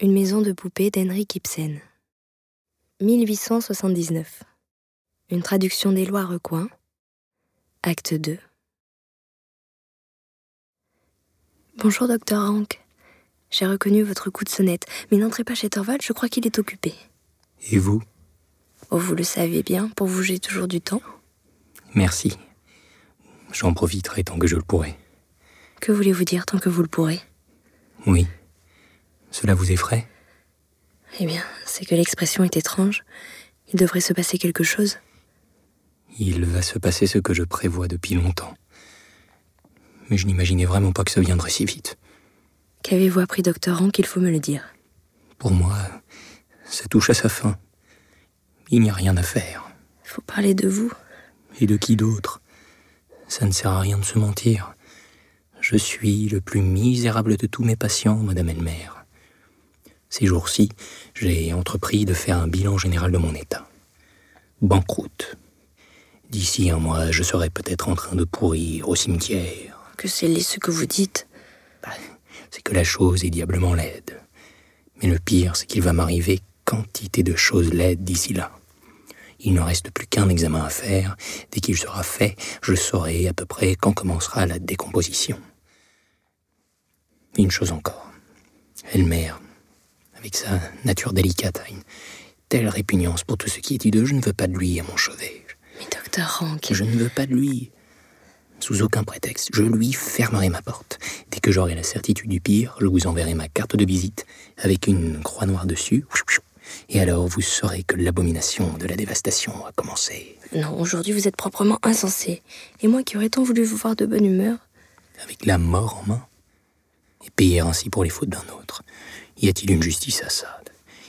Une maison de poupées d'Henrik Ibsen. 1879. Une traduction d'Éloi Recoin. Acte 2. Bonjour, docteur Hank. J'ai reconnu votre coup de sonnette, mais n'entrez pas chez Torvald, je crois qu'il est occupé. Et vous? Oh, vous le savez bien, pour vous j'ai toujours du temps. Merci. J'en profiterai tant que je le pourrai. Que voulez-vous dire tant que vous le pourrez? Oui. Cela vous effraie? Eh bien, c'est que l'expression est étrange. Il devrait se passer quelque chose. Il va se passer ce que je prévois depuis longtemps. Mais je n'imaginais vraiment pas que ça viendrait si vite. Qu'avez-vous appris, docteur Hank Il faut me le dire? Pour moi, ça touche à sa fin. Il n'y a rien à faire. Il faut parler de vous. Et de qui d'autre? Ça ne sert à rien de se mentir. Je suis le plus misérable de tous mes patients, Madame Elmer. Ces jours-ci, j'ai entrepris de faire un bilan général de mon état. Banqueroute. D'ici un mois, je serai peut-être en train de pourrir au cimetière. Que c'est laid ce que vous dites. Bah, c'est que la chose est diablement laide. Mais le pire, c'est qu'il va m'arriver quantité de choses laides d'ici là. Il ne reste plus qu'un examen à faire. Dès qu'il sera fait, je saurai à peu près quand commencera la décomposition. Une chose encore. Elmer, avec sa nature délicate, a une telle répugnance pour tout ce qui est hideux, je ne veux pas de lui à mon chevet. Mais docteur Hank. Je ne veux pas de lui. Sous aucun prétexte, je lui fermerai ma porte. Dès que j'aurai la certitude du pire, je vous enverrai ma carte de visite avec une croix noire dessus. Et alors vous saurez que l'abomination de la dévastation a commencé. Non, aujourd'hui vous êtes proprement insensé. Et moi qui aurais tant voulu vous voir de bonne humeur? Avec la mort en main Et payer ainsi pour les fautes d'un autre. Y a-t-il une justice à ça?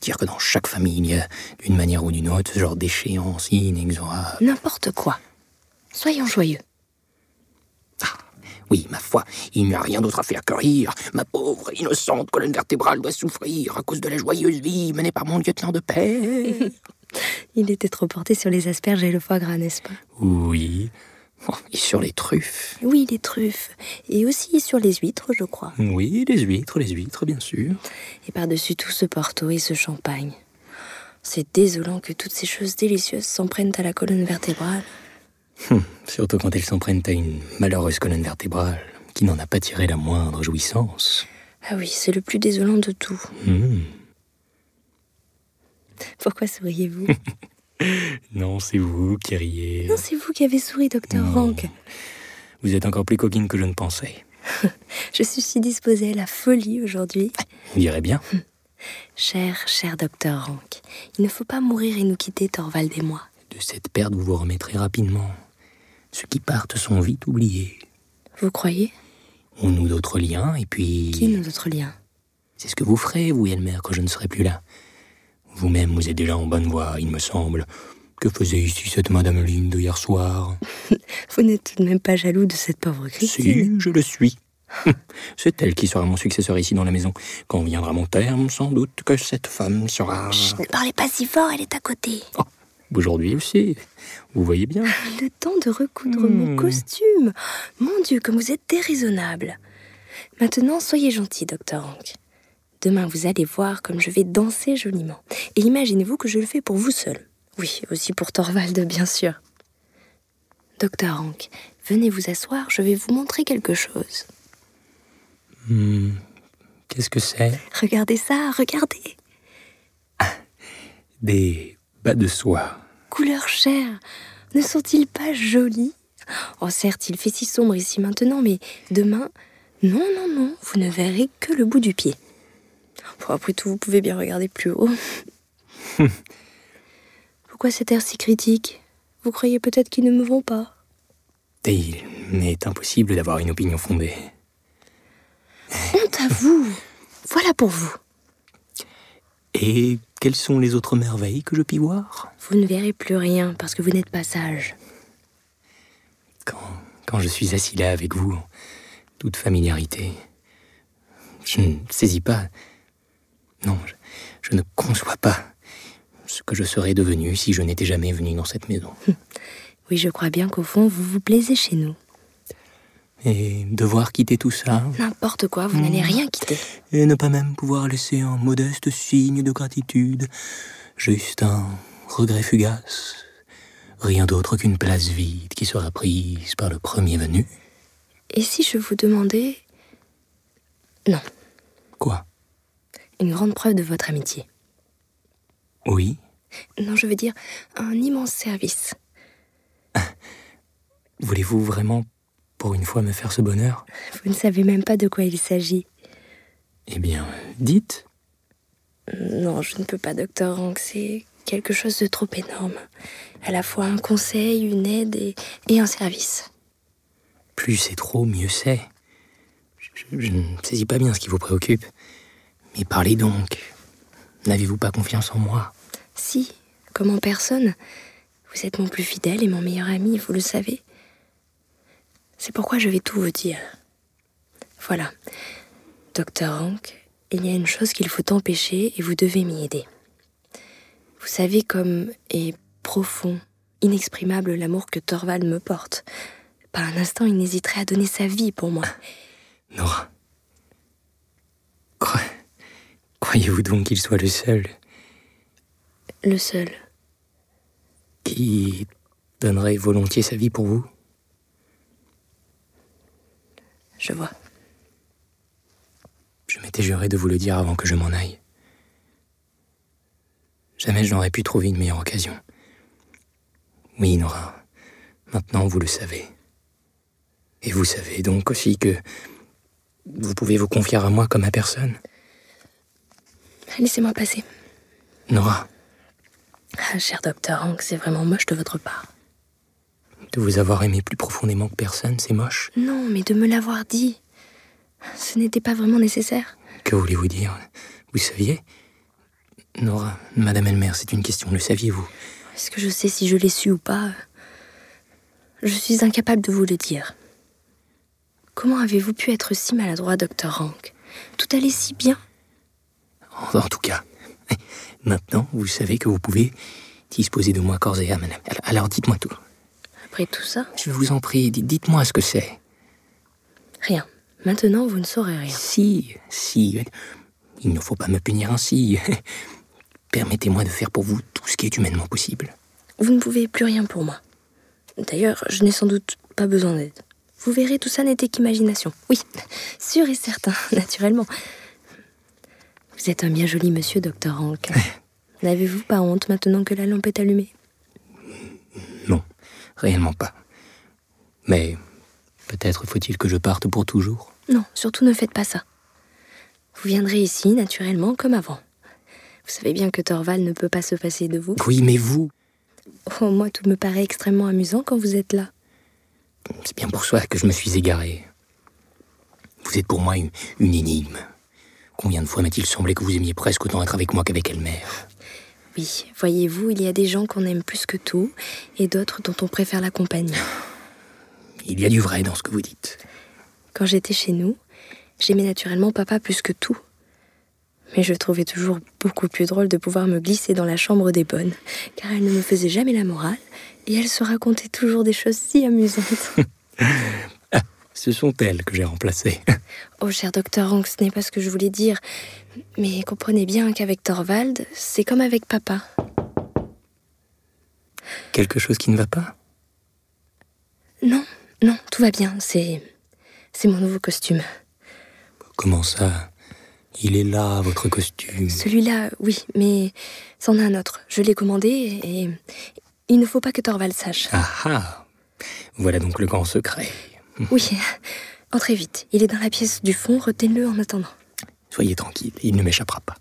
Dire que dans chaque famille, il y a, d'une manière ou d'une autre, ce genre d'échéance inexorable. N'importe quoi. Soyons joyeux. Ah, oui, ma foi, il n'y a rien d'autre à faire que rire. Ma pauvre, innocente colonne vertébrale doit souffrir à cause de la joyeuse vie menée par mon lieutenant de paix. il était trop porté sur les asperges et le foie gras, n'est-ce pas? Oui. Et sur les truffes Oui, les truffes. Et aussi sur les huîtres, je crois. Oui, les huîtres, les huîtres, bien sûr. Et par-dessus tout ce porto et ce champagne. C'est désolant que toutes ces choses délicieuses s'en prennent à la colonne vertébrale. Hum, surtout quand elles s'en prennent à une malheureuse colonne vertébrale qui n'en a pas tiré la moindre jouissance. Ah oui, c'est le plus désolant de tout. Hum. Pourquoi souriez-vous? Non, c'est vous qui riez. Non, c'est vous qui avez souri, docteur Rank. Vous êtes encore plus coquine que je ne pensais. je suis si disposée à la folie aujourd'hui. Vous direz bien. cher, cher docteur Rank, il ne faut pas mourir et nous quitter, Thorvald et moi. De cette perte, vous vous remettrez rapidement. Ceux qui partent sont vite oubliés. Vous croyez? On noue d'autres liens, et puis... Qui noue d'autres liens? C'est ce que vous ferez, vous, Elmer, quand je ne serai plus là. Vous-même, vous êtes déjà en bonne voie, il me semble. Que faisait ici cette Madame Linde hier soir Vous n'êtes tout de même pas jaloux de cette pauvre Christine Si, je le suis. C'est elle qui sera mon successeur ici dans la maison. Quand viendra mon terme, sans doute que cette femme sera... Chut, ne parlez pas si fort, elle est à côté. Oh, Aujourd'hui aussi, vous voyez bien. Le temps de recoudre mmh. mon costume. Mon Dieu, comme vous êtes déraisonnable. Maintenant, soyez gentil, docteur Hank. Demain, vous allez voir comme je vais danser joliment. Et imaginez-vous que je le fais pour vous seul. Oui, aussi pour Thorvald, bien sûr. Docteur Hank, venez vous asseoir, je vais vous montrer quelque chose. Mmh. Qu'est-ce que c'est? Regardez ça, regardez. Ah, des bas de soie. Couleur chair, ne sont-ils pas jolis? Oh, certes, il fait si sombre ici maintenant, mais demain, non, non, non, vous ne verrez que le bout du pied. Bon, après tout, vous pouvez bien regarder plus haut. Pourquoi cet air si critique? Vous croyez peut-être qu'ils ne me vont pas? Et il m'est impossible d'avoir une opinion fondée. Honte à vous Voilà pour vous. Et quelles sont les autres merveilles que je puis voir? Vous ne verrez plus rien parce que vous n'êtes pas sage. Quand, quand je suis assis là avec vous, toute familiarité, je ne saisis pas. Non, je, je ne conçois pas ce que je serais devenu si je n'étais jamais venu dans cette maison. Oui, je crois bien qu'au fond, vous vous plaisez chez nous. Et devoir quitter tout ça, N'importe quoi, vous n'allez rien quitter. et ne pas même pouvoir laisser un modeste signe de gratitude, juste un regret fugace, rien d'autre qu'une place vide qui sera prise par le premier venu. Et si je vous demandais... Non, Quoi? Une grande preuve de votre amitié. Oui Non, je veux dire un immense service. Voulez-vous vraiment, pour une fois, me faire ce bonheur? Vous ne savez même pas de quoi il s'agit. Eh bien, dites. Non, je ne peux pas, docteur Hank. C'est quelque chose de trop énorme. À la fois un conseil, une aide et, et un service. Plus c'est trop, mieux c'est. Je, je- je ne saisis pas bien ce qui vous préoccupe. Mais parlez donc. N'avez-vous pas confiance en moi? Si, comme en personne, vous êtes mon plus fidèle et mon meilleur ami, vous le savez. C'est pourquoi je vais tout vous dire. Voilà. Docteur Hank, il y a une chose qu'il faut empêcher et vous devez m'y aider. Vous savez comme est profond, inexprimable l'amour que Thorvald me porte. Pas un instant il n'hésiterait à donner sa vie pour moi. Nora. Cro- Croyez-vous donc qu'il soit le seul Le seul. qui donnerait volontiers sa vie pour vous? Je vois. Je m'étais juré de vous le dire avant que je m'en aille. Jamais je n'aurais pu trouver une meilleure occasion. Oui, Nora, maintenant vous le savez. Et vous savez donc aussi que vous pouvez vous confier à moi comme à personne. Laissez-moi passer. Nora, Ah, cher docteur Hank, c'est vraiment moche de votre part. de vous avoir aimé plus profondément que personne, c'est moche. Non, mais de me l'avoir dit. Ce n'était pas vraiment nécessaire. Que voulez-vous dire? Vous saviez? Nora, Madame Elmer, c'est une question, le saviez-vous? Est-ce que je sais si je l'ai su ou pas? Je suis incapable de vous le dire. Comment avez-vous pu être si maladroit, docteur Hank? Tout allait si bien? En tout cas, maintenant, vous savez que vous pouvez disposer de moi corps et âme. Alors- Alors dites-moi tout. Après tout ça, Je vous en prie, di- dites-moi ce que c'est. rien. Maintenant, vous ne saurez rien. Si, si, il ne faut pas me punir ainsi. Permettez-moi de faire pour vous tout ce qui est humainement possible. Vous ne pouvez plus rien pour moi. D'ailleurs, je n'ai sans doute pas besoin d'aide. Vous verrez, tout ça n'était qu'imagination. Oui, sûr et certain, naturellement. Vous êtes un bien joli monsieur, docteur Hank. N'avez-vous pas honte maintenant que la lampe est allumée? Non, réellement pas. Mais peut-être faut-il que je parte pour toujours. Non, surtout ne faites pas ça. Vous viendrez ici, naturellement, comme avant. Vous savez bien que Thorval ne peut pas se passer de vous. Oui, mais vous, Oh, moi, tout me paraît extrêmement amusant quand vous êtes là. c'est bien pour cela que je me suis égaré. Vous êtes pour moi une, une énigme. Combien de fois m'a-t-il semblé que vous aimiez presque autant être avec moi qu'avec Elmer Oui, voyez-vous, il y a des gens qu'on aime plus que tout, et d'autres dont on préfère la compagnie. Il y a du vrai dans ce que vous dites. Quand j'étais chez nous, j'aimais naturellement papa plus que tout. Mais je trouvais toujours beaucoup plus drôle de pouvoir me glisser dans la chambre des bonnes, car elle ne me faisait jamais la morale, et elle se racontait toujours des choses si amusantes. Ce sont elles que j'ai remplacées. oh, cher docteur Hank, ce n'est pas ce que je voulais dire, mais comprenez bien qu'avec Thorvald, c'est comme avec papa. Quelque chose qui ne va pas? Non, non, tout va bien, c'est. C'est mon nouveau costume. Comment ça? Il est là, votre costume. Celui-là, oui, mais c'en a un autre. Je l'ai commandé et il ne faut pas que Thorvald sache. Ah ah Voilà donc le grand secret. Oui, entrez vite. Il est dans la pièce du fond, retenez-le en attendant. Soyez tranquille, il ne m'échappera pas.